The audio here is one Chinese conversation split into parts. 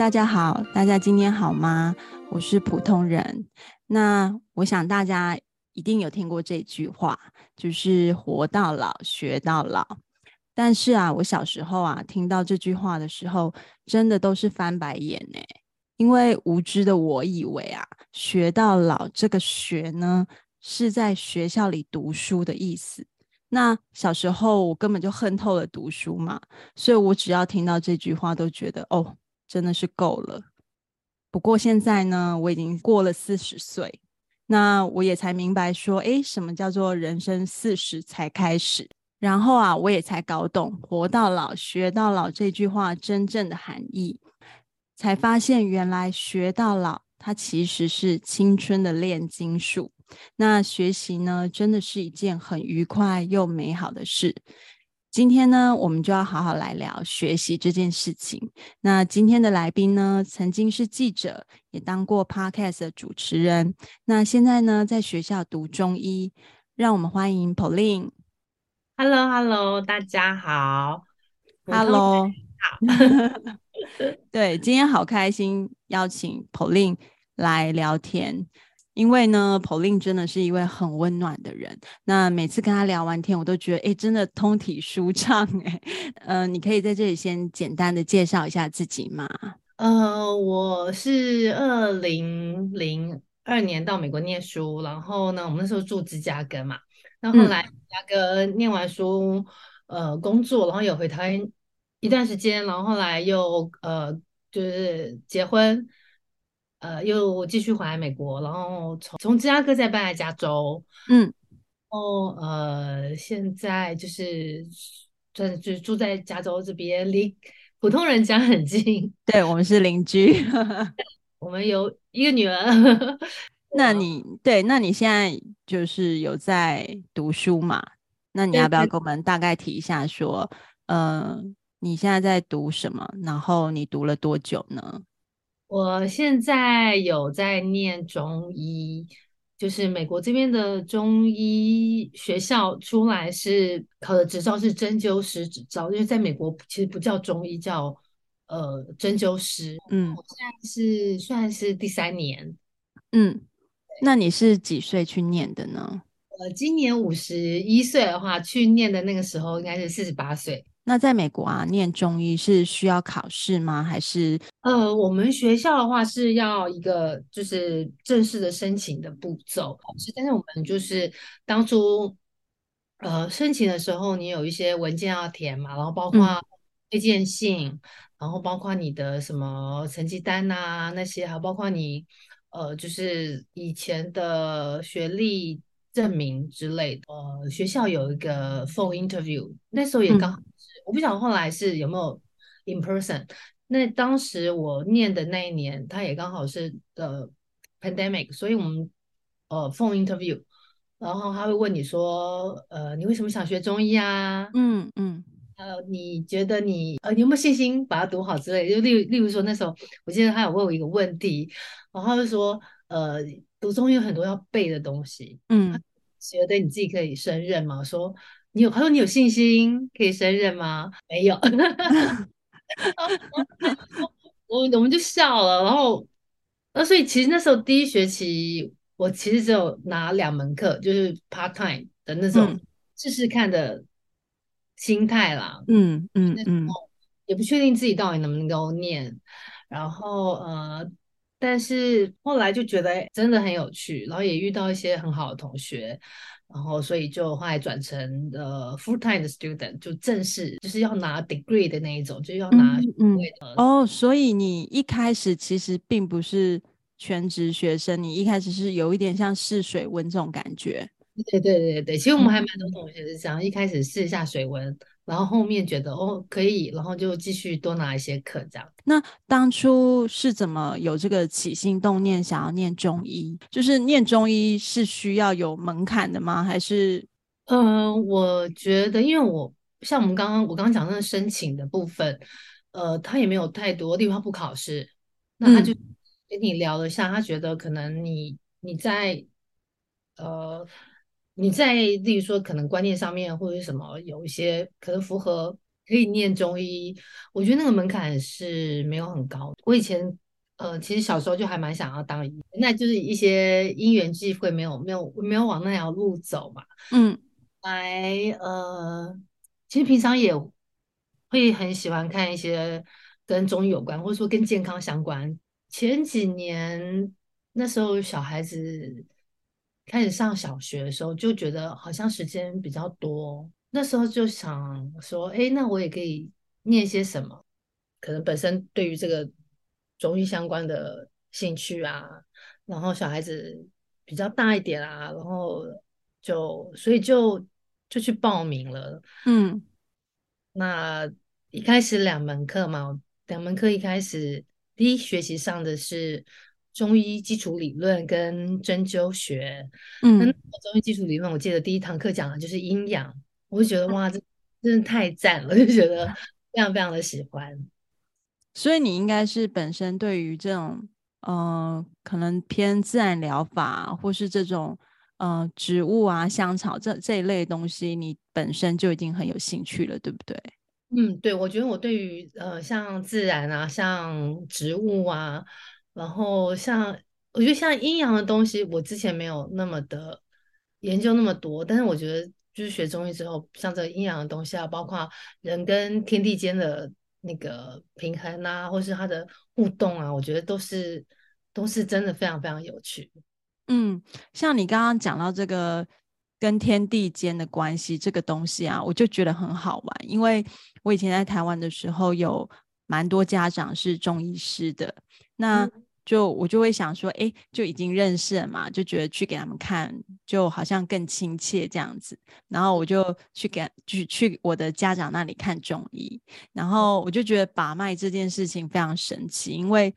大家好，大家今天好吗？我是普通人。那我想大家一定有听过这句话，就是“活到老，学到老”。但是啊，我小时候啊，听到这句话的时候，真的都是翻白眼呢。因为无知的我以为啊，“学到老”这个“学”呢，是在学校里读书的意思。那小时候我根本就恨透了读书嘛，所以我只要听到这句话，都觉得哦。真的是够了。不过现在呢，我已经过了四十岁，那我也才明白说，诶，什么叫做人生四十才开始？然后啊，我也才搞懂“活到老，学到老”这句话真正的含义，才发现原来学到老，它其实是青春的炼金术。那学习呢，真的是一件很愉快又美好的事。今天呢，我们就要好好来聊学习这件事情。那今天的来宾呢，曾经是记者，也当过 Podcast 的主持人。那现在呢，在学校读中医。让我们欢迎 Pauline。Hello，Hello，大家好。Hello，好。对，今天好开心，邀请 Pauline 来聊天。因为呢，Pauline 真的是一位很温暖的人。那每次跟他聊完天，我都觉得，哎，真的通体舒畅。哎，呃，你可以在这里先简单的介绍一下自己吗？呃，我是二零零二年到美国念书，然后呢，我们那时候住芝加哥嘛。那后来芝加哥念完书，嗯、呃，工作，然后有回台湾一段时间，然后后来又呃，就是结婚。呃，又继续回来美国，然后从从芝加哥再搬来加州，嗯，然后呃，现在就是就是就住在加州这边，离普通人家很近，对，我们是邻居，我们有一个女儿。那你对，那你现在就是有在读书嘛？那你要不要跟我们大概提一下说，说，呃，你现在在读什么？然后你读了多久呢？我现在有在念中医，就是美国这边的中医学校出来是考的执照是针灸师执照，因为在美国其实不叫中医，叫呃针灸师。嗯，我现在是算是第三年。嗯，那你是几岁去念的呢？呃，今年五十一岁的话，去念的那个时候应该是四十八岁。那在美国啊，念中医是需要考试吗？还是呃，我们学校的话是要一个就是正式的申请的步骤，但是我们就是当初呃申请的时候，你有一些文件要填嘛，然后包括推荐信，嗯、然后包括你的什么成绩单呐、啊、那些，还包括你呃就是以前的学历证明之类的。呃，学校有一个 phone interview，那时候也刚好。嗯我不晓得后来是有没有 in person。那当时我念的那一年，他也刚好是呃 pandemic，所以我们呃 phone interview，然后他会问你说，呃，你为什么想学中医啊？嗯嗯，呃，你觉得你呃你有没有信心把它读好之类？就例例如说那时候，我记得他有问我一个问题，然后他就说，呃，读中医有很多要背的东西，嗯，觉得你自己可以胜任吗？说。你有他说你有信心可以胜任吗？没有，我我们就笑了。然后，那所以其实那时候第一学期我其实只有拿两门课，就是 part time 的那种试试看的心态啦。嗯嗯嗯，也不确定自己到底能不能够念。然后呃，但是后来就觉得真的很有趣，然后也遇到一些很好的同学。然后，所以就后来转成呃 full time 的 student，就正式就是要拿 degree 的那一种，就要拿嗯，嗯哦，所以你一开始其实并不是全职学生，你一开始是有一点像试水温这种感觉。对对对对，其实我们还蛮多同学是这样，一开始试一下水温。然后后面觉得哦可以，然后就继续多拿一些课这样。那当初是怎么有这个起心动念想要念中医？就是念中医是需要有门槛的吗？还是？嗯、呃，我觉得，因为我像我们刚刚我刚刚讲的那个申请的部分，呃，他也没有太多地方不考试，那他就跟你聊了一下，嗯、他觉得可能你你在呃。你在，例如说，可能观念上面或者什么有一些可能符合可以念中医，我觉得那个门槛是没有很高。我以前呃，其实小时候就还蛮想要当医，那就是一些因缘际会，没有没有没有往那条路走嘛。嗯，来呃，其实平常也会很喜欢看一些跟中医有关，或者说跟健康相关。前几年那时候小孩子开始上小学的时候，就觉得好像时间比较多。那时候就想说，哎，那我也可以念些什么？可能本身对于这个中医相关的兴趣啊，然后小孩子比较大一点啊，然后就所以就就去报名了。嗯，那一开始两门课嘛，两门课一开始第一学期上的是中医基础理论跟针灸学。嗯，那中医基础理论，我记得第一堂课讲的就是阴阳。我就觉得哇，这真的太赞了，就觉得 非常非常的喜欢。所以你应该是本身对于这种呃，可能偏自然疗法，或是这种呃植物啊、香草这这一类东西，你本身就已经很有兴趣了，对不对？嗯，对，我觉得我对于呃像自然啊、像植物啊，然后像我觉得像阴阳的东西，我之前没有那么的研究那么多，但是我觉得。就是学中医之后，像这个阴阳的东西啊，包括人跟天地间的那个平衡啊，或是它的互动啊，我觉得都是都是真的非常非常有趣。嗯，像你刚刚讲到这个跟天地间的关系这个东西啊，我就觉得很好玩，因为我以前在台湾的时候，有蛮多家长是中医师的，那。嗯就我就会想说，哎，就已经认识了嘛，就觉得去给他们看，就好像更亲切这样子。然后我就去给，去去我的家长那里看中医。然后我就觉得把脉这件事情非常神奇，因为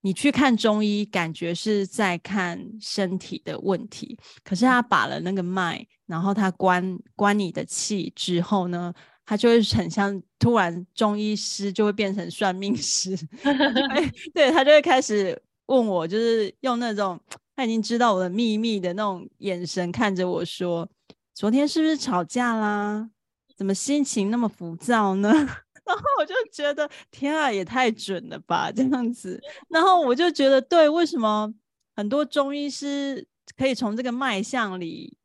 你去看中医，感觉是在看身体的问题，可是他把了那个脉，然后他关关你的气之后呢，他就会很像突然中医师就会变成算命师，对，他就会开始问我，就是用那种他已经知道我的秘密的那种眼神看着我说：“昨天是不是吵架啦？怎么心情那么浮躁呢？” 然后我就觉得天啊，也太准了吧，这样子。然后我就觉得对，为什么很多中医师可以从这个脉象里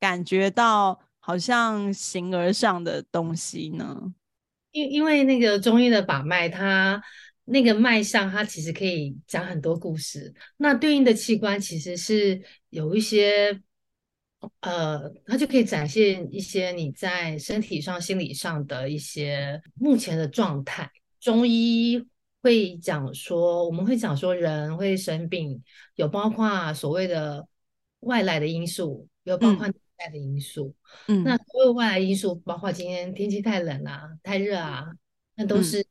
感觉到？好像形而上的东西呢？因因为那个中医的把脉，它那个脉象，它其实可以讲很多故事。那对应的器官其实是有一些，呃，它就可以展现一些你在身体上、心理上的一些目前的状态。中医会讲说，我们会讲说，人会生病，有包括所谓的外来的因素，有包括、嗯。的因素，嗯，那所有外来因素，包括今天天气太冷啊、太热啊，那都是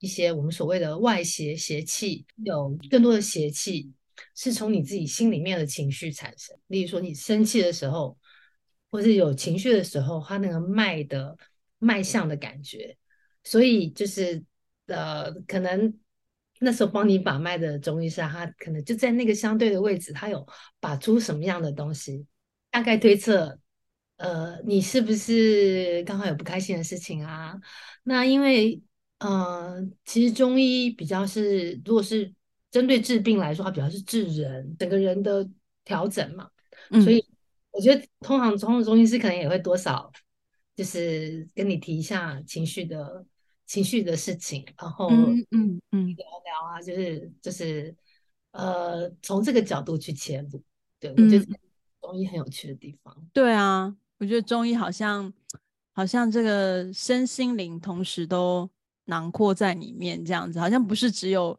一些我们所谓的外邪邪气。有更多的邪气是从你自己心里面的情绪产生。例如说，你生气的时候，或是有情绪的时候，它那个脉的脉象的感觉，所以就是呃，可能那时候帮你把脉的中医师，他可能就在那个相对的位置，他有把出什么样的东西。大概推测，呃，你是不是刚好有不开心的事情啊？那因为，呃，其实中医比较是，如果是针对治病来说，它比较是治人，整个人的调整嘛。嗯、所以我觉得，通常中中医师可能也会多少，就是跟你提一下情绪的情绪的事情，然后嗯嗯嗯聊聊啊，就是就是呃，从这个角度去切入，对我觉得。嗯中医很有趣的地方，对啊，我觉得中医好像好像这个身心灵同时都囊括在里面，这样子好像不是只有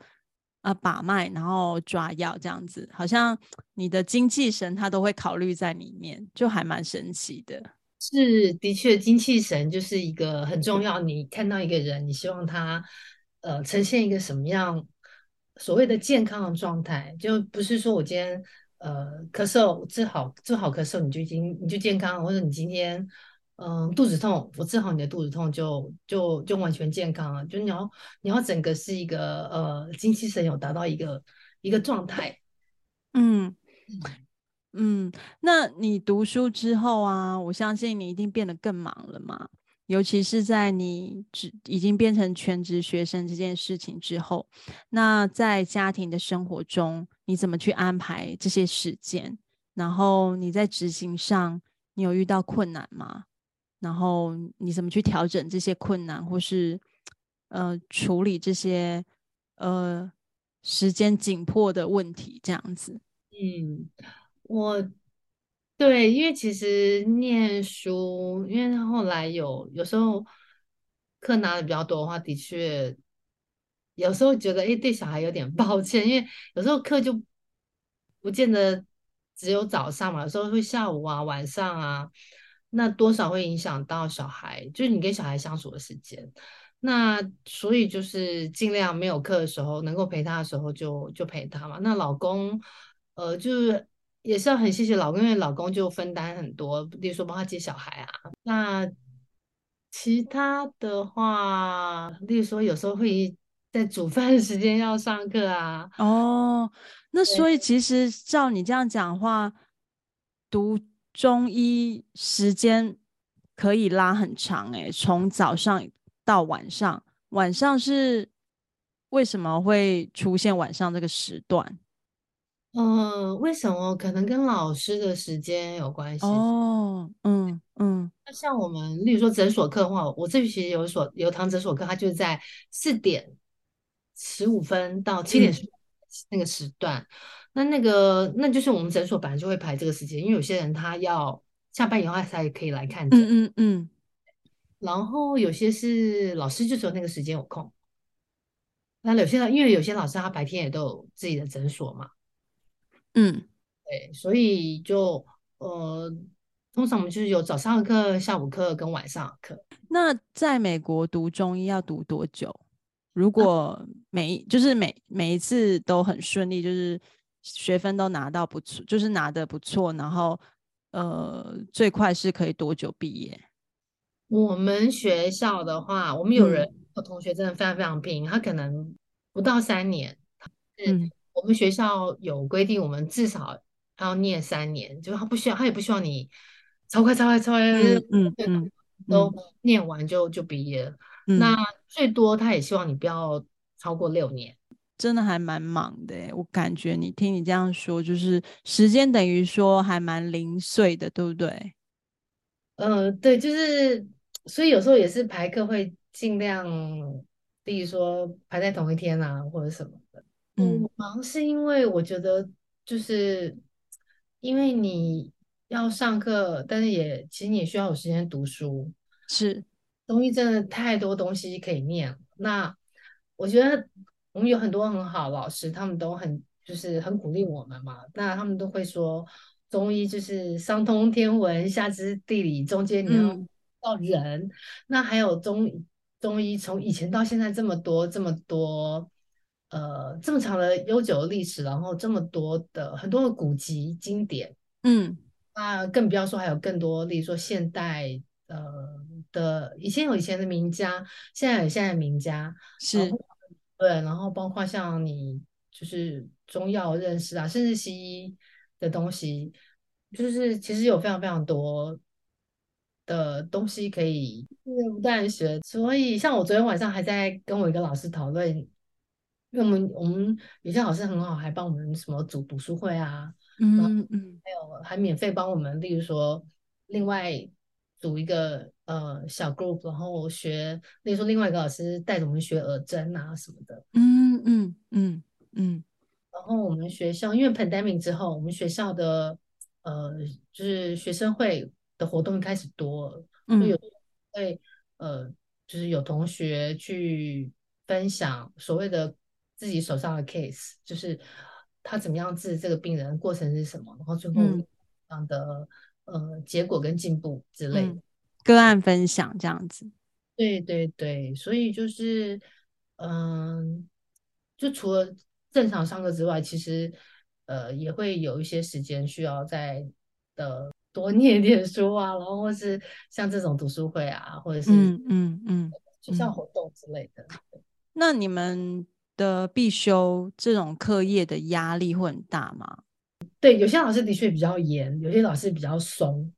啊、呃、把脉然后抓药这样子，好像你的精气神它都会考虑在里面，就还蛮神奇的。是，的确，精气神就是一个很重要。你看到一个人，你希望他呃呈现一个什么样所谓的健康的状态，就不是说我今天。呃，咳嗽治好治好咳嗽，你就已经你就健康了，或者你今天嗯、呃、肚子痛，我治好你的肚子痛就就就完全健康了。就你要你要整个是一个呃精气神有达到一个一个状态。嗯嗯，那你读书之后啊，我相信你一定变得更忙了嘛。尤其是在你只已经变成全职学生这件事情之后，那在家庭的生活中，你怎么去安排这些时间？然后你在执行上，你有遇到困难吗？然后你怎么去调整这些困难，或是呃处理这些呃时间紧迫的问题？这样子。嗯，我。对，因为其实念书，因为后来有有时候课拿的比较多的话，的确有时候觉得，哎，对小孩有点抱歉，因为有时候课就不见得只有早上嘛，有时候会下午啊、晚上啊，那多少会影响到小孩，就是你跟小孩相处的时间。那所以就是尽量没有课的时候，能够陪他的时候就就陪他嘛。那老公，呃，就是。也是要很谢谢老公，因为老公就分担很多，比如说帮他接小孩啊。那其他的话，例如说有时候会在煮饭的时间要上课啊。哦，那所以其实照你这样讲话，读中医时间可以拉很长诶，从早上到晚上。晚上是为什么会出现晚上这个时段？嗯、呃，为什么？可能跟老师的时间有关系。哦，嗯嗯。那像我们，例如说诊所课的话，我这学期有所有堂诊所课，它就是在四点十五分到七点那个时段。嗯、那那个，那就是我们诊所本来就会排这个时间，因为有些人他要下班以后他才可以来看诊。嗯嗯嗯。然后有些是老师就只有那个时间有空。那有些因为有些老师他白天也都有自己的诊所嘛。嗯，对，所以就呃，通常我们就是有早上的课、下午课跟晚上的课。那在美国读中医要读多久？如果每、啊、就是每每一次都很顺利，就是学分都拿到不错，就是拿的不错，然后呃，最快是可以多久毕业？我们学校的话，我们有人、嗯、有同学真的非常非常拼，他可能不到三年，嗯。我们学校有规定，我们至少要念三年，就是他不需要，他也不希望你超快、超快、超快，嗯嗯，嗯都念完就就毕业了。嗯、那最多他也希望你不要超过六年。真的还蛮忙的，我感觉你听你这样说，就是时间等于说还蛮零碎的，对不对？呃，对，就是所以有时候也是排课会尽量，例如说排在同一天啊，或者什么的。嗯，忙是因为我觉得就是因为你要上课，但是也其实你也需要有时间读书。是，中医真的太多东西可以念。那我觉得我们有很多很好老师，他们都很就是很鼓励我们嘛。那他们都会说，中医就是上通天文，下知地理，中间你要到人。嗯、那还有中中医从以前到现在这么多这么多。呃，这么长的悠久的历史，然后这么多的很多的古籍经典，嗯，那，更不要说还有更多，例如说现代呃的，以前有以前的名家，现在有现在的名家，是，对，然后包括像你就是中药认识啊，甚至西医的东西，就是其实有非常非常多的东西可以不断学，所以像我昨天晚上还在跟我一个老师讨论。因为我们我们有些老师很好，还帮我们什么组读书会啊，嗯嗯，还有还免费帮我们，例如说另外组一个呃小 group，然后学，例如说另外一个老师带着我们学耳针啊什么的，嗯嗯嗯嗯，然后我们学校因为 pandemic 之后，我们学校的呃就是学生会的活动开始多了，嗯，就有会呃就是有同学去分享所谓的。自己手上的 case，就是他怎么样治这个病人，过程是什么，然后最后这样的、嗯、呃结果跟进步之类的、嗯、个案分享这样子。对对对，所以就是嗯、呃，就除了正常上课之外，其实呃也会有一些时间需要在的多念点书啊，然后或是像这种读书会啊，或者是嗯嗯嗯学校活动之类的。嗯、那你们？的必修这种课业的压力会很大吗？对，有些老师的确比较严，有些老师比较松。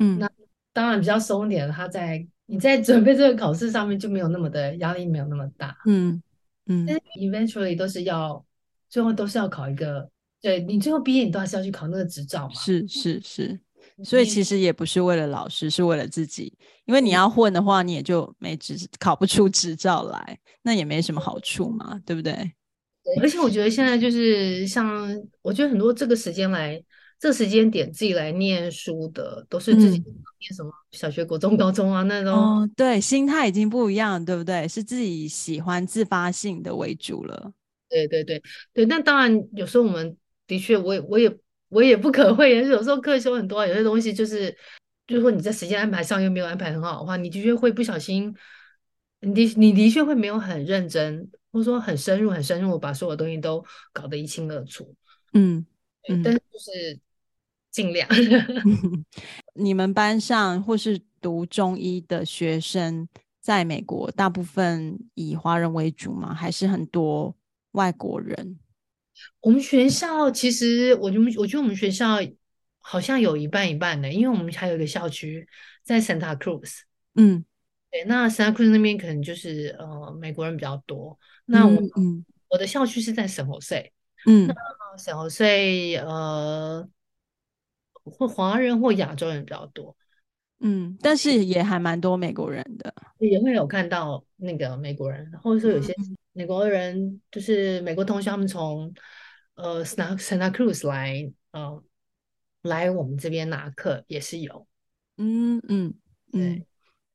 嗯，那当然比较松一点，他在你在准备这个考试上面就没有那么的压力，没有那么大。嗯嗯，但是 eventually 都是要最后都是要考一个，对，你最后毕业你都还是要去考那个执照嘛。是是是，所以其实也不是为了老师，是为了自己。因为你要混的话，你也就没执考不出执照来，那也没什么好处嘛，对不对？对，而且我觉得现在就是像，我觉得很多这个时间来。这时间点自己来念书的，都是自己念什么小学、国中、高中啊那种。哦，对，心态已经不一样，对不对？是自己喜欢自发性的为主了。对对对对，那当然有时候我们的确，我也我也我也不可讳言，有时候课修很多，有些东西就是，就是说你在时间安排上又没有安排很好的话，你的确会不小心，你的你的确会没有很认真，或者说很深入、很深入把所有东西都搞得一清二楚。嗯，嗯，但是就是。尽量。你们班上或是读中医的学生，在美国大部分以华人为主吗？还是很多外国人？我们学校其实，我觉得，我觉得我们学校好像有一半一半的，因为我们还有一个校区在 Santa Cruz。嗯，对，那 Santa Cruz 那边可能就是呃美国人比较多。那我，嗯，我的校区是在 San Jose。嗯，那 San Jose 呃。或华人或亚洲人比较多，嗯，但是也还蛮多美国人的，也会有看到那个美国人，或者说有些美国人，就是美国同学，他们从呃 Santa Santa Cruz 来，呃，来我们这边拿课也是有，嗯嗯嗯，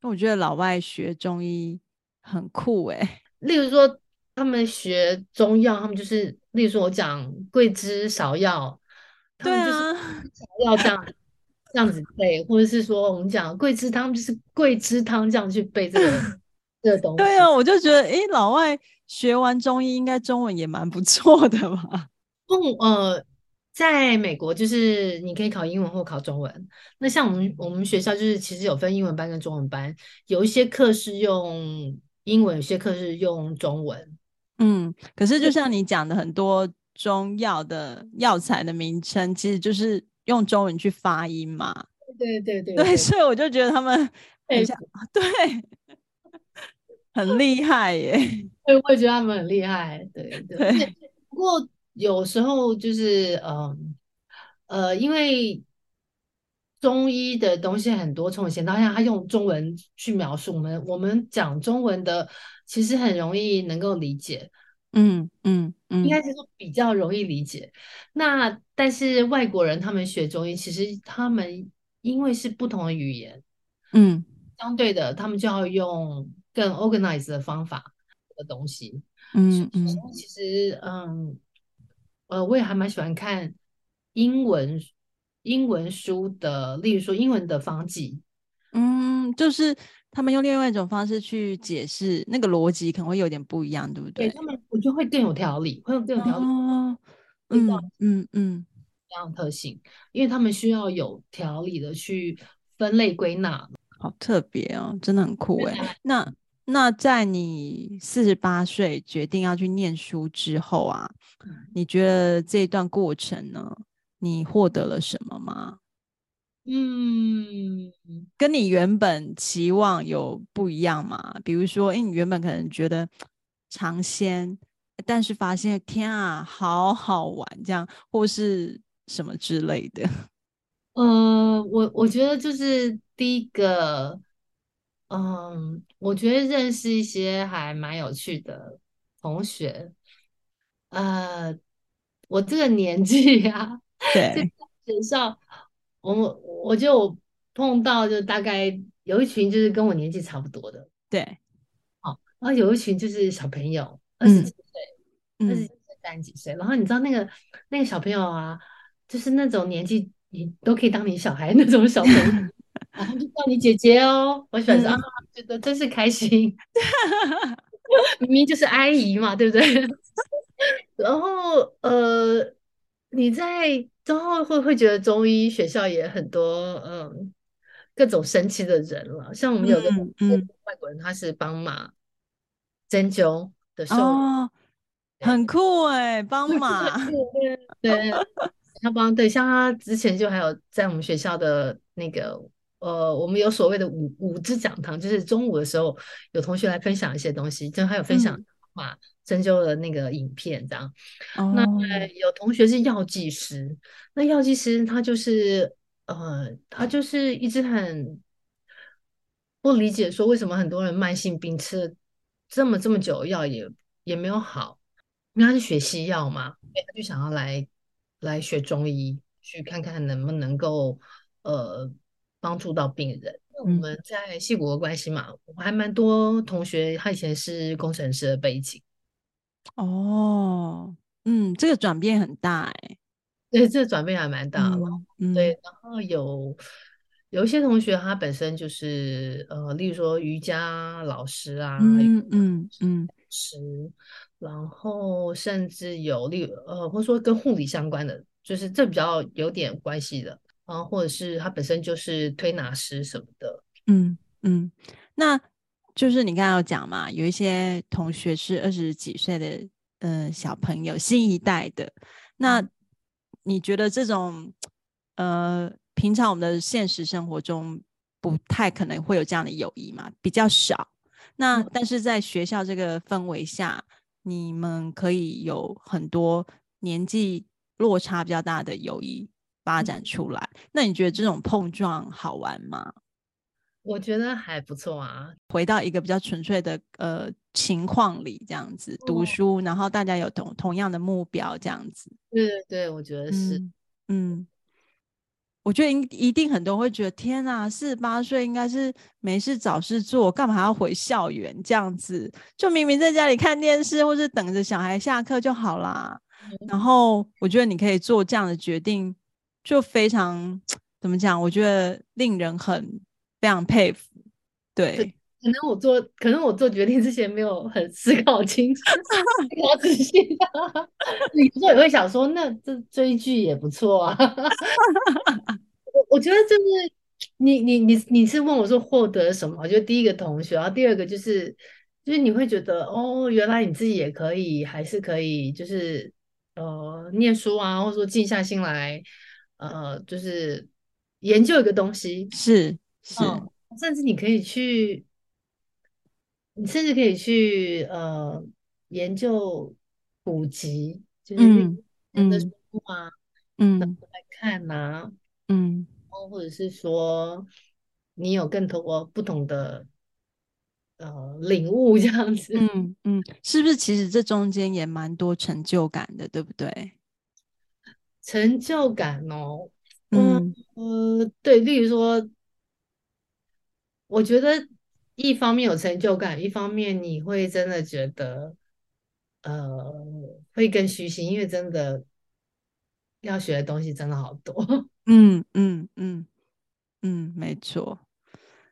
那我觉得老外学中医很酷诶，例如说他们学中药，他们就是，例如说我讲桂枝芍药。对啊，芍药这样 这样子背，或者是说我们讲桂枝汤，就是桂枝汤这样去背这个 这个东西。对啊，我就觉得，诶，老外学完中医，应该中文也蛮不错的吧？嗯，呃，在美国就是你可以考英文或考中文。那像我们我们学校就是其实有分英文班跟中文班，有一些课是用英文，有些课是用中文。嗯，可是就像你讲的很多。中药的药材的名称其实就是用中文去发音嘛，对对对，对，所以我就觉得他们 很像，对，很厉害耶，对，我也觉得他们很厉害，对对，对。不过有时候就是，嗯呃，因为中医的东西很多，从以前到现在，他用中文去描述我们，我们讲中文的其实很容易能够理解。嗯嗯嗯，应该是说比较容易理解。那但是外国人他们学中医，其实他们因为是不同的语言，嗯，相对的他们就要用更 organized 的方法的东西。嗯嗯，其实嗯呃，我也还蛮喜欢看英文英文书的，例如说英文的方剂。嗯，就是。他们用另外一种方式去解释，那个逻辑可能会有点不一样，对不对？对他们，我觉得会更有条理，会有更有条理。哦，嗯嗯嗯，这样的特性，因为他们需要有条理的去分类归纳。好特别哦，真的很酷哎。那那在你四十八岁决定要去念书之后啊，你觉得这一段过程呢，你获得了什么吗？嗯，跟你原本期望有不一样吗？比如说，因为你原本可能觉得尝鲜，但是发现天啊，好好玩，这样或是什么之类的。呃，我我觉得就是第一个，嗯，我觉得认识一些还蛮有趣的同学。呃，我这个年纪呀、啊，对，学校。我我就碰到，就大概有一群就是跟我年纪差不多的，对，好，然后有一群就是小朋友，二十几岁，二十几岁、三十几岁，然后你知道那个那个小朋友啊，就是那种年纪你都可以当你小孩那种小朋友，然后就叫你姐姐哦，我喜欢说、嗯、啊，觉得真是开心，明明就是阿姨嘛，对不对？然后呃，你在。之后会会觉得中医学校也很多，嗯，各种神奇的人了。像我们有个外国人，他是帮马针灸的兽医，哦，很酷哎，帮马，对，他帮对，像他之前就还有在我们学校的那个呃，我们有所谓的五五支讲堂，就是中午的时候有同学来分享一些东西，就还有分享嘛针灸的那个影片这样。哦、那有同学是药剂师，那药剂师他就是呃，他就是一直很不理解，说为什么很多人慢性病吃了这么这么久药也也没有好，因为他是学西药嘛，他就想要来来学中医，去看看能不能够呃。帮助到病人。我们在戏骨的关系嘛，嗯、我还蛮多同学，他以前是工程师的背景。哦，嗯，这个转变很大哎。对，这个转变还蛮大的。嗯、对，然后有有一些同学，他本身就是呃，例如说瑜伽老师啊，嗯嗯嗯，师、嗯，然后甚至有例呃，或者说跟护理相关的，就是这比较有点关系的。啊，或者是他本身就是推拿师什么的，嗯嗯，那就是你刚刚有讲嘛，有一些同学是二十几岁的呃小朋友，新一代的，那你觉得这种呃平常我们的现实生活中不太可能会有这样的友谊嘛，比较少。那但是在学校这个氛围下，你们可以有很多年纪落差比较大的友谊。发展出来，那你觉得这种碰撞好玩吗？我觉得还不错啊。回到一个比较纯粹的呃情况里，这样子读书，然后大家有同同样的目标，这样子。对对对，我觉得是。嗯，嗯，我觉得一定很多人会觉得，天啊，四十八岁应该是没事找事做，干嘛还要回校园这样子？就明明在家里看电视，或是等着小孩下课就好啦。嗯。然后我觉得你可以做这样的决定。就非常 怎么讲？我觉得令人很非常佩服。对，可能我做，可能我做决定之前没有很思考清楚，比较仔细。你有时候也会想说，那这追剧也不错啊。我我觉得就是你你你你是问我说获得什么？就第一个同学，然后第二个就是就是你会觉得哦，原来你自己也可以，还是可以，就是呃念书啊，或者说静下心来。呃，就是研究一个东西，是是、嗯，甚至你可以去，你甚至可以去呃研究古籍，就是人的书啊，嗯，来看呐、啊，嗯，或者是说你有更多不同的呃领悟这样子，嗯嗯，是不是？其实这中间也蛮多成就感的，对不对？成就感哦，嗯呃，对，例如说，我觉得一方面有成就感，一方面你会真的觉得，呃，会更虚心，因为真的要学的东西真的好多。嗯嗯嗯嗯，没错。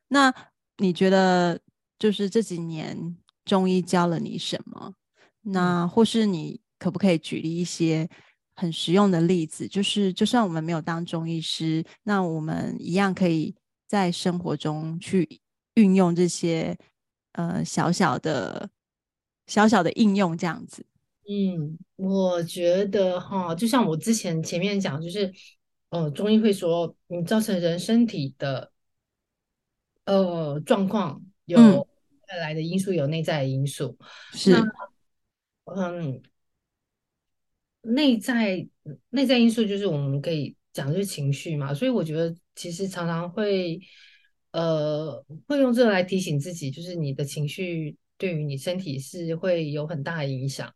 那你觉得，就是这几年中医教了你什么？那或是你可不可以举例一些？很实用的例子，就是就算我们没有当中医师，那我们一样可以在生活中去运用这些呃小小的小小的应用，这样子。嗯，我觉得哈，就像我之前前面讲，就是呃，中医会说，你造成人身体的呃状况有外来的因素，嗯、有内在的因素，是嗯。内在内在因素就是我们可以讲就是情绪嘛，所以我觉得其实常常会呃会用这个来提醒自己，就是你的情绪对于你身体是会有很大的影响，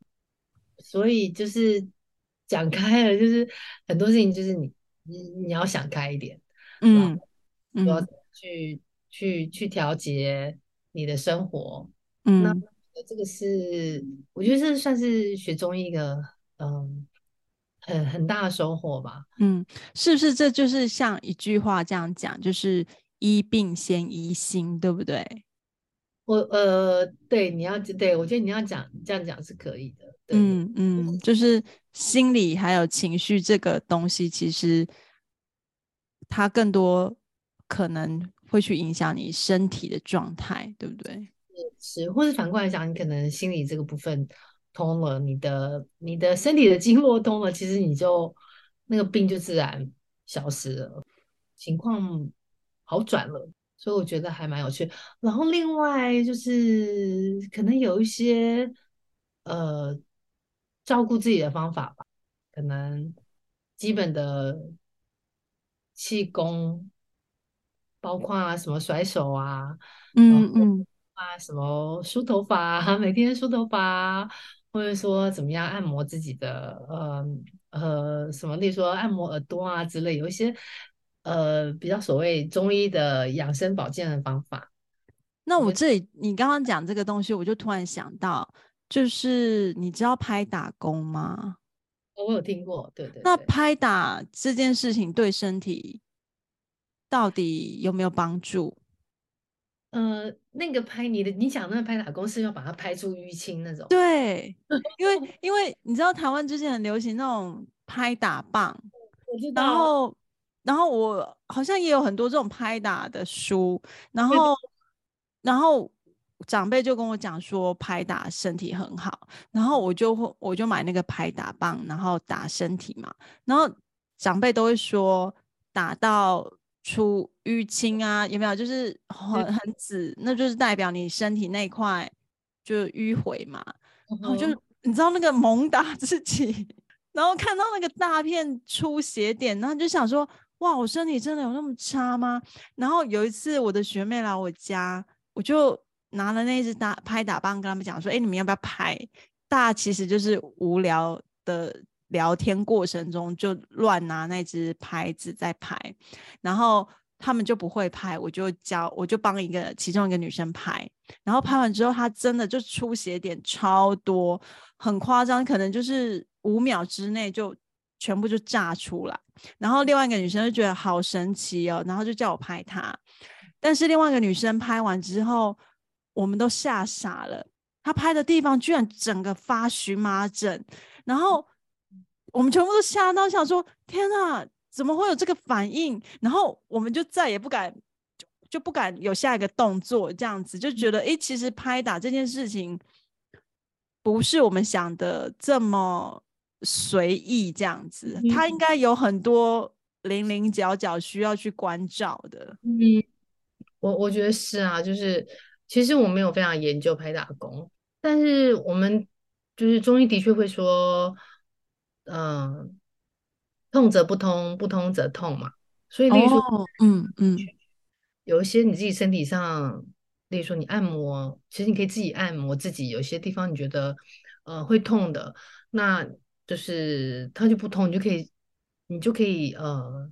所以就是 讲开了，就是很多事情就是你你你要想开一点，嗯，嗯，要去去去调节你的生活，嗯，那这个是我觉得这算是学中医的。嗯，很很大的收获吧。嗯，是不是这就是像一句话这样讲，就是医病先医心，对不对？我呃，对，你要对我觉得你要讲这样讲是可以的。对嗯嗯，就是心理还有情绪这个东西，其实它更多可能会去影响你身体的状态，对不对？是，或者反过来讲，你可能心理这个部分。通了，你的你的身体的经络通了，其实你就那个病就自然消失了。情况好转了，所以我觉得还蛮有趣。然后另外就是可能有一些呃照顾自己的方法吧，可能基本的气功，包括啊什么甩手啊，嗯嗯啊什么梳头发啊，每天梳头发，或者说怎么样按摩自己的呃呃什么，例如说按摩耳朵啊之类，有一些。呃，比较所谓中医的养生保健的方法。那我这里，你刚刚讲这个东西，我就突然想到，就是你知道拍打功吗？我有听过，对对对。那拍打这件事情对身体到底有没有帮助？呃，那个拍你的，你讲那个拍打功是要把它拍出淤青那种？对，因为因为你知道台湾之前很流行那种拍打棒，我知道。然后。然后我好像也有很多这种拍打的书，然后，然后长辈就跟我讲说拍打身体很好，然后我就会我就买那个拍打棒，然后打身体嘛，然后长辈都会说打到出淤青啊，有没有？就是很很紫，那就是代表你身体那块就迂回嘛，然后就你知道那个猛打自己，然后看到那个大片出血点，然后就想说。哇，我身体真的有那么差吗？然后有一次我的学妹来我家，我就拿了那一支打拍打棒跟他们讲说：“哎，你们要不要拍？”大家其实就是无聊的聊天过程中就乱拿那只拍子在拍，然后他们就不会拍，我就教，我就帮一个其中一个女生拍，然后拍完之后，她真的就出血点超多，很夸张，可能就是五秒之内就。全部就炸出来，然后另外一个女生就觉得好神奇哦，然后就叫我拍她。但是另外一个女生拍完之后，我们都吓傻了，她拍的地方居然整个发荨麻疹，然后我们全部都吓到，想说天哪，怎么会有这个反应？然后我们就再也不敢，就就不敢有下一个动作，这样子就觉得，诶，其实拍打这件事情不是我们想的这么。随意这样子，它应该有很多零零角角需要去关照的。嗯，我我觉得是啊，就是其实我没有非常研究拍打功，但是我们就是中医的确会说，嗯、呃，痛则不通，不通则痛嘛。所以例如说，哦、嗯嗯，有一些你自己身体上，例如说你按摩，其实你可以自己按摩自己，有些地方你觉得呃会痛的，那。就是它就不痛，你就可以，你就可以，呃，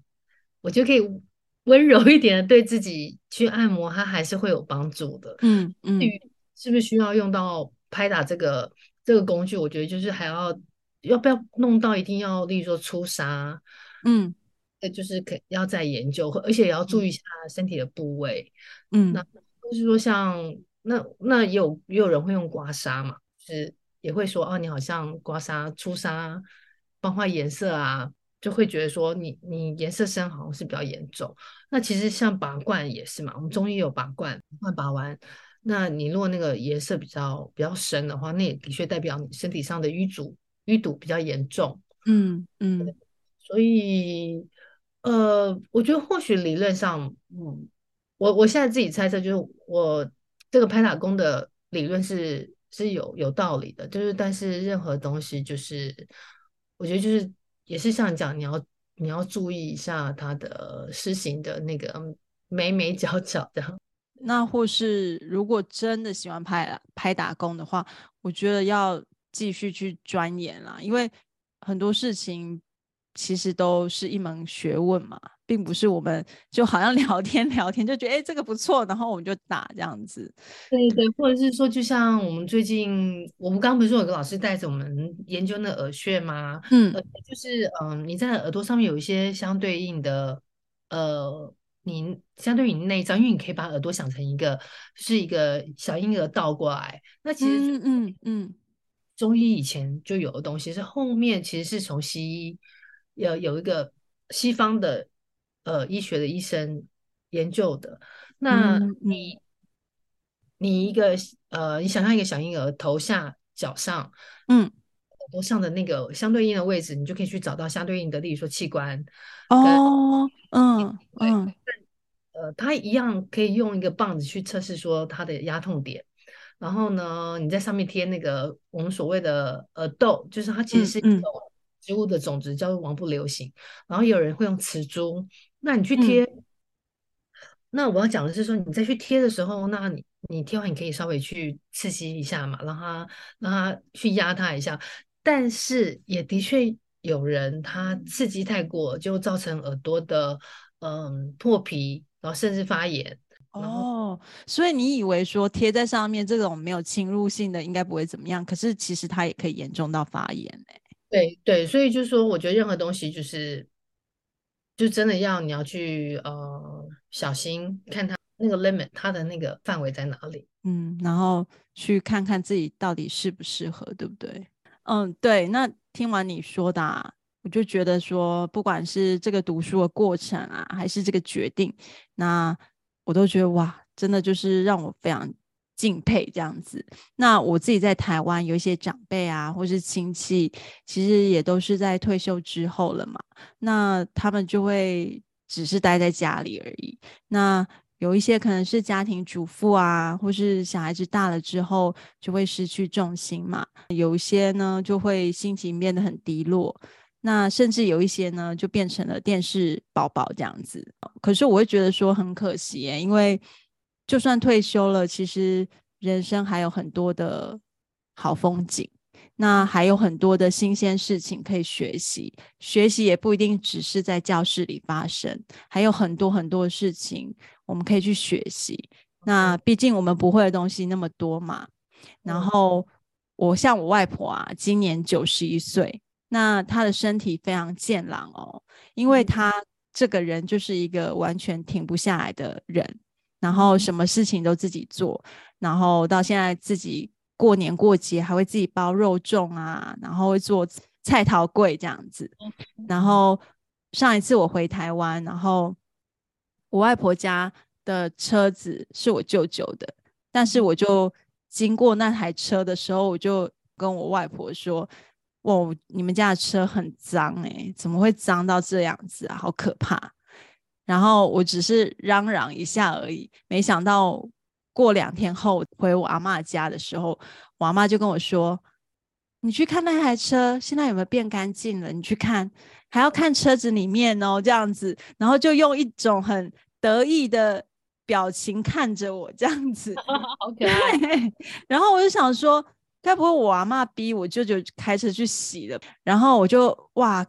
我就可以温柔一点的对自己去按摩，它还是会有帮助的。嗯嗯，是不是需要用到拍打这个这个工具？我觉得就是还要要不要弄到一定要，例如说出痧，嗯，就是可要再研究，而且也要注意一下身体的部位。嗯，那就是说像那那也有也有人会用刮痧嘛，就是。也会说哦，你好像刮痧、出痧，包括颜色啊，就会觉得说你你颜色深好像是比较严重。那其实像拔罐也是嘛，我们中医有拔罐，罐拔完，那你如果那个颜色比较比较深的话，那也的确代表你身体上的瘀阻淤堵比较严重。嗯嗯，所以呃，我觉得或许理论上，嗯，我我现在自己猜测，就是我这个拍打工的理论是。是有有道理的，就是但是任何东西，就是我觉得就是也是像讲，你要你要注意一下它的施行的那个眉眉角角的。那或是如果真的喜欢拍拍打工的话，我觉得要继续去钻研啦，因为很多事情其实都是一门学问嘛。并不是我们就好像 聊天聊天就觉得哎，这个不错，然后我们就打这样子。对对，或者是说，就像我们最近，我们刚刚不是说有个老师带着我们研究那耳穴吗？嗯，就是嗯，你在耳朵上面有一些相对应的呃，你相对于你内脏，因为你可以把耳朵想成一个是一个小婴儿倒过来。那其实嗯嗯嗯，中医以前就有的东西，是后面其实是从西医有有一个西方的。呃，医学的医生研究的，那你、嗯、你一个呃，你想象一个小婴儿头下脚上，嗯，耳朵上的那个相对应的位置，你就可以去找到相对应的，例如说器官，哦，嗯嗯，呃，他一样可以用一个棒子去测试说他的压痛点，然后呢，你在上面贴那个我们所谓的呃豆，就是它其实是一种植物的种子，叫做王不留行。然后有人会用磁珠，那你去贴，嗯、那我要讲的是说，你再去贴的时候，那你你贴完你可以稍微去刺激一下嘛，让它让它去压它一下，但是也的确。有人他刺激太过，就造成耳朵的嗯破皮，然后甚至发炎。哦，所以你以为说贴在上面这种没有侵入性的应该不会怎么样，可是其实它也可以严重到发炎呢。对对，所以就是说，我觉得任何东西就是，就真的要你要去呃小心看它那个 limit，它的那个范围在哪里。嗯，然后去看看自己到底适不适合，对不对？嗯，对，那。听完你说的啊，我就觉得说，不管是这个读书的过程啊，还是这个决定，那我都觉得哇，真的就是让我非常敬佩这样子。那我自己在台湾有一些长辈啊，或是亲戚，其实也都是在退休之后了嘛，那他们就会只是待在家里而已。那有一些可能是家庭主妇啊，或是小孩子大了之后就会失去重心嘛。有一些呢就会心情变得很低落，那甚至有一些呢就变成了电视宝宝这样子。可是我会觉得说很可惜耶，因为就算退休了，其实人生还有很多的好风景。那还有很多的新鲜事情可以学习，学习也不一定只是在教室里发生，还有很多很多的事情我们可以去学习。那毕竟我们不会的东西那么多嘛。然后我像我外婆啊，今年九十一岁，那他的身体非常健朗哦，因为他这个人就是一个完全停不下来的人，然后什么事情都自己做，然后到现在自己。过年过节还会自己包肉粽啊，然后会做菜头粿这样子。然后上一次我回台湾，然后我外婆家的车子是我舅舅的，但是我就经过那台车的时候，我就跟我外婆说：“哦，你们家的车很脏诶，怎么会脏到这样子啊？好可怕！”然后我只是嚷嚷一下而已，没想到。过两天后回我阿嬷家的时候，我阿妈就跟我说：“你去看那台车，现在有没有变干净了？你去看，还要看车子里面哦，这样子。”然后就用一种很得意的表情看着我，这样子。好可爱。然后我就想说，该不会我阿嬷逼我舅舅开车去洗的？然后我就哇。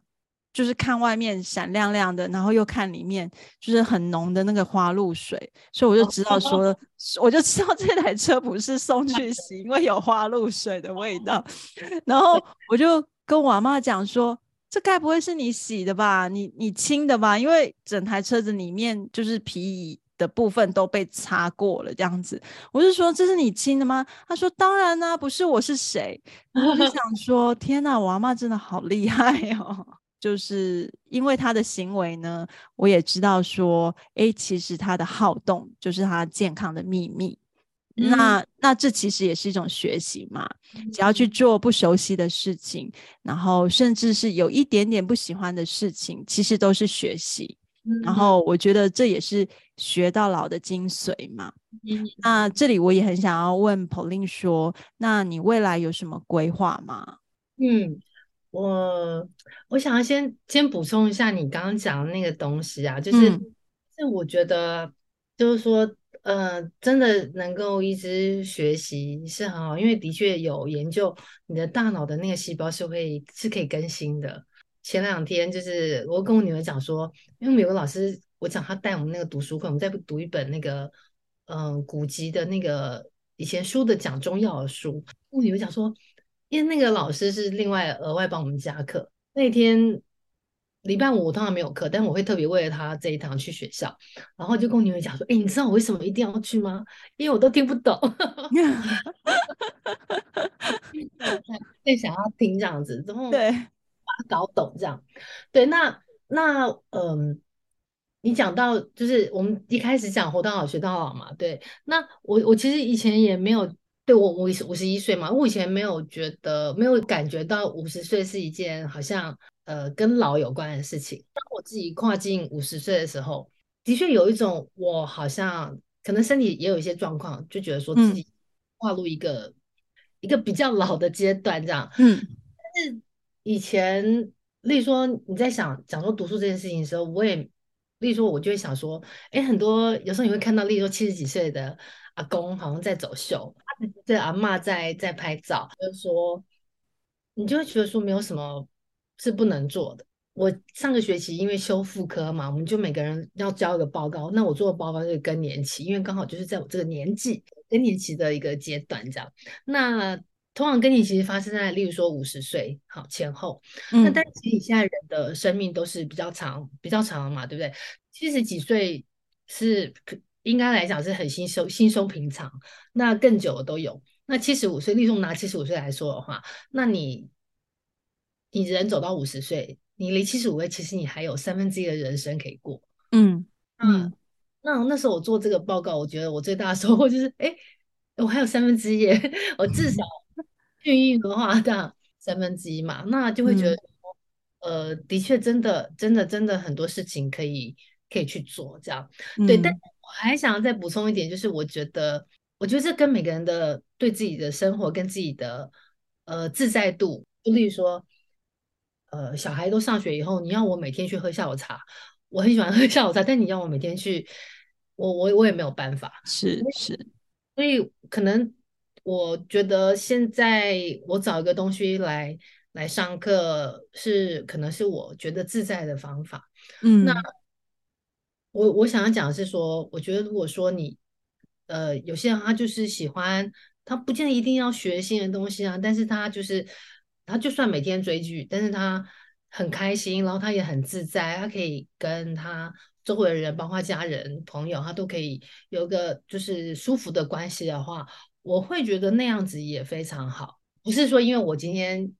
就是看外面闪亮亮的，然后又看里面，就是很浓的那个花露水，所以我就知道说，oh. 我就知道这台车不是送去洗，因为有花露水的味道。然后我就跟我阿嬷讲说，这该不会是你洗的吧？你你清的吧？因为整台车子里面就是皮椅的部分都被擦过了，这样子。我就说，这是你亲的吗？他说当然啦、啊，不是我是谁？我就想说，天哪，我阿嬷真的好厉害哦。就是因为他的行为呢，我也知道说，诶，其实他的好动就是他健康的秘密。嗯、那那这其实也是一种学习嘛，只要去做不熟悉的事情，然后甚至是有一点点不喜欢的事情，其实都是学习。嗯、然后我觉得这也是学到老的精髓嘛。嗯、那这里我也很想要问 Pauline 说，那你未来有什么规划吗？嗯。我我想要先先补充一下你刚刚讲的那个东西啊，就是，是、嗯、我觉得就是说，呃，真的能够一直学习是很好，因为的确有研究，你的大脑的那个细胞是会是可以更新的。前两天就是我跟我女儿讲说，因为我们有个老师，我讲他带我们那个读书会，我们在读一本那个嗯、呃、古籍的那个以前书的讲中药的书，我女儿讲说。因为那个老师是另外额外帮我们加课，那天礼拜五我通常没有课，但我会特别为了他这一堂去学校，然后就跟我女儿讲说：“哎，你知道我为什么一定要去吗？因为我都听不懂，最想要听这样子，然后对把它搞懂这样。对，那那嗯，你讲到就是我们一开始讲活到老学到老嘛，对，那我我其实以前也没有。对我，我五十一岁嘛，我以前没有觉得，没有感觉到五十岁是一件好像呃跟老有关的事情。当我自己跨进五十岁的时候，的的确有一种我好像可能身体也有一些状况，就觉得说自己跨入一个、嗯、一个比较老的阶段这样。嗯，但是以前，例如说你在想讲说读书这件事情的时候，我也，例如说我就会想说，哎，很多有时候你会看到，例如说七十几岁的阿公好像在走秀，这阿嬷在在拍照，就是说，你就会觉得说没有什么是不能做的。我上个学期因为修复科嘛，我们就每个人要交一个报告。那我做的报告就是更年期，因为刚好就是在我这个年纪更年期的一个阶段这样。那通常更年期发生在例如说五十岁好前后。嗯、那但其实你现在人的生命都是比较长，比较长嘛，对不对？七十几岁是应该来讲是很轻松轻松平常，那更久的都有。那七十五岁，例如拿七十五岁来说的话，那你你人走到五十岁。你离七十五岁，其实你还有三分之一的人生可以过。嗯嗯，那那时候我做这个报告，我觉得我最大的收获就是，哎，我还有三分之一，我至少孕育的话，这样三分之一嘛，那就会觉得，嗯、呃，的确，真的，真的，真的很多事情可以可以去做，这样。嗯、对，但我还想要再补充一点，就是我觉得，我觉得这跟每个人的对自己的生活跟自己的呃自在度，就例如说。呃，小孩都上学以后，你要我每天去喝下午茶，我很喜欢喝下午茶，但你要我每天去，我我我也没有办法。是是，所以可能我觉得现在我找一个东西来来上课，是可能是我觉得自在的方法。嗯，那我我想要讲的是说，我觉得如果说你呃，有些人他就是喜欢，他不见得一定要学新的东西啊，但是他就是。他就算每天追剧，但是他很开心，然后他也很自在，他可以跟他周围的人，包括家人、朋友，他都可以有一个就是舒服的关系的话，我会觉得那样子也非常好。不是说因为我今天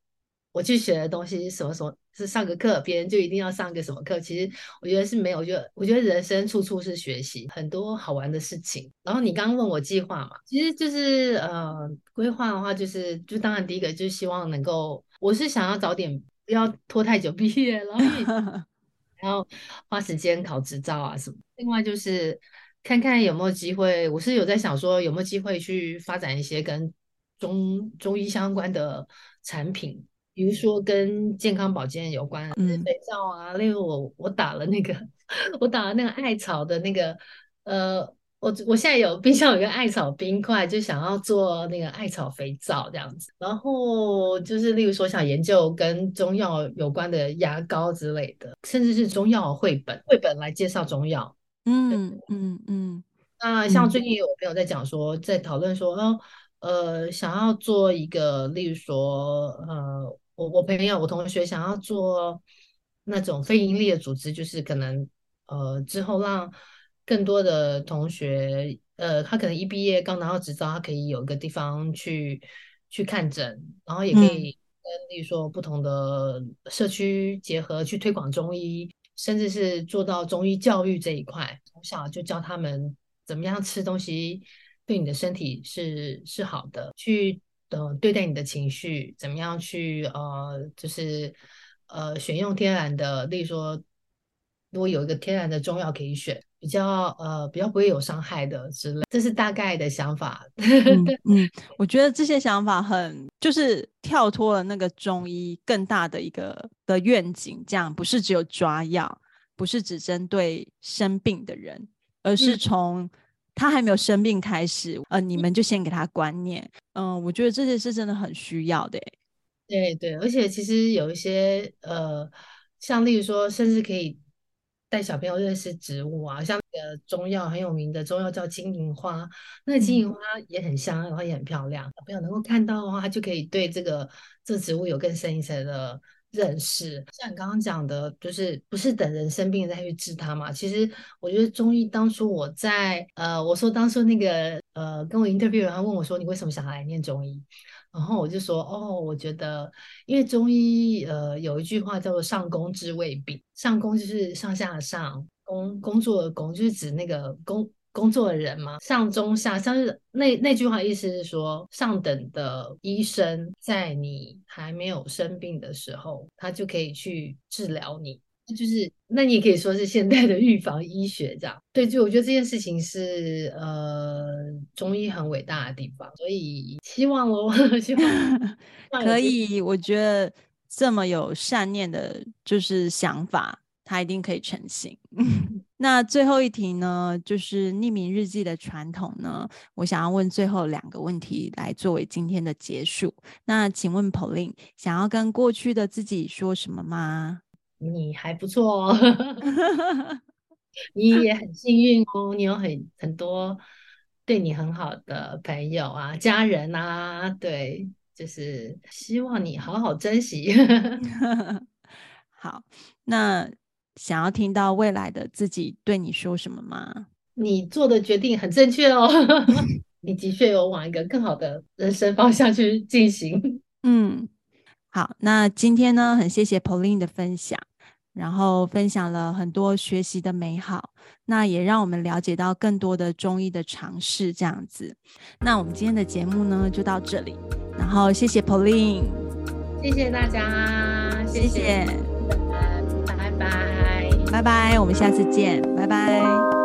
我去学的东西什么什么，是上个课，别人就一定要上个什么课。其实我觉得是没有，就我觉得人生处处是学习，很多好玩的事情。然后你刚刚问我计划嘛，其实就是呃规划的话，就是就当然第一个就是希望能够，我是想要早点不要拖太久 毕业，然后然后 花时间考执照啊什么。另外就是看看有没有机会，我是有在想说有没有机会去发展一些跟中中医相关的产品。比如说跟健康保健有关的肥皂啊，例如我我打了那个，我打了那个艾草的那个，呃，我我现在有冰箱有一个艾草冰块，就想要做那个艾草肥皂这样子。然后就是例如说想研究跟中药有关的牙膏之类的，甚至是中药绘本，绘本来介绍中药。嗯嗯嗯。那像最近有朋友在讲说，在讨论说，哦，呃，想要做一个，例如说，呃。我我朋友我同学想要做那种非盈利的组织，就是可能呃之后让更多的同学呃他可能一毕业刚拿到执照，他可以有一个地方去去看诊，然后也可以跟例如说不同的社区结合去推广中医，甚至是做到中医教育这一块，从小就教他们怎么样吃东西对你的身体是是好的，去。呃，对待你的情绪，怎么样去呃，就是呃，选用天然的，例如说，如果有一个天然的中药可以选，比较呃，比较不会有伤害的之类，这是大概的想法。嗯，嗯，我觉得这些想法很，就是跳脱了那个中医更大的一个的愿景，这样不是只有抓药，不是只针对生病的人，而是从。嗯他还没有生病开始，呃，你们就先给他观念，嗯、呃，我觉得这些是真的很需要的。对对，而且其实有一些呃，像例如说，甚至可以带小朋友认识植物啊，像那个中药很有名的中药叫金银花，那金银花也很香，然后也很漂亮，小朋友能够看到的话，他就可以对这个这个植物有更深一层的。认识，像你刚刚讲的，就是不是等人生病再去治它嘛？其实我觉得中医当初我在呃，我说当初那个呃，跟我 interview 他问我说，你为什么想来念中医？然后我就说哦，我觉得因为中医呃有一句话叫做上工治未病，上工就是上下上，工工作的工就是指那个工。工作的人嘛，上中下，像是那那句话意思是说，上等的医生在你还没有生病的时候，他就可以去治疗你。就是，那你也可以说是现代的预防医学这样。对，就我觉得这件事情是呃，中医很伟大的地方，所以希望喽，希望 可以。我觉得这么有善念的，就是想法，它一定可以成型。那最后一题呢，就是匿名日记的传统呢，我想要问最后两个问题来作为今天的结束。那请问 Pauline 想要跟过去的自己说什么吗？你还不错哦，你也很幸运哦，你有很很多对你很好的朋友啊、家人啊，对，就是希望你好好珍惜。好，那想要听到未来的自己对你说什么吗？你做的决定很正确哦，你的确有往一个更好的人生方向去进行。嗯，好，那今天呢，很谢谢 Pauline 的分享。然后分享了很多学习的美好，那也让我们了解到更多的中医的尝试，这样子。那我们今天的节目呢，就到这里。然后谢谢 Pauline，谢谢大家，谢谢，谢谢，拜拜，拜拜，我们下次见，拜拜。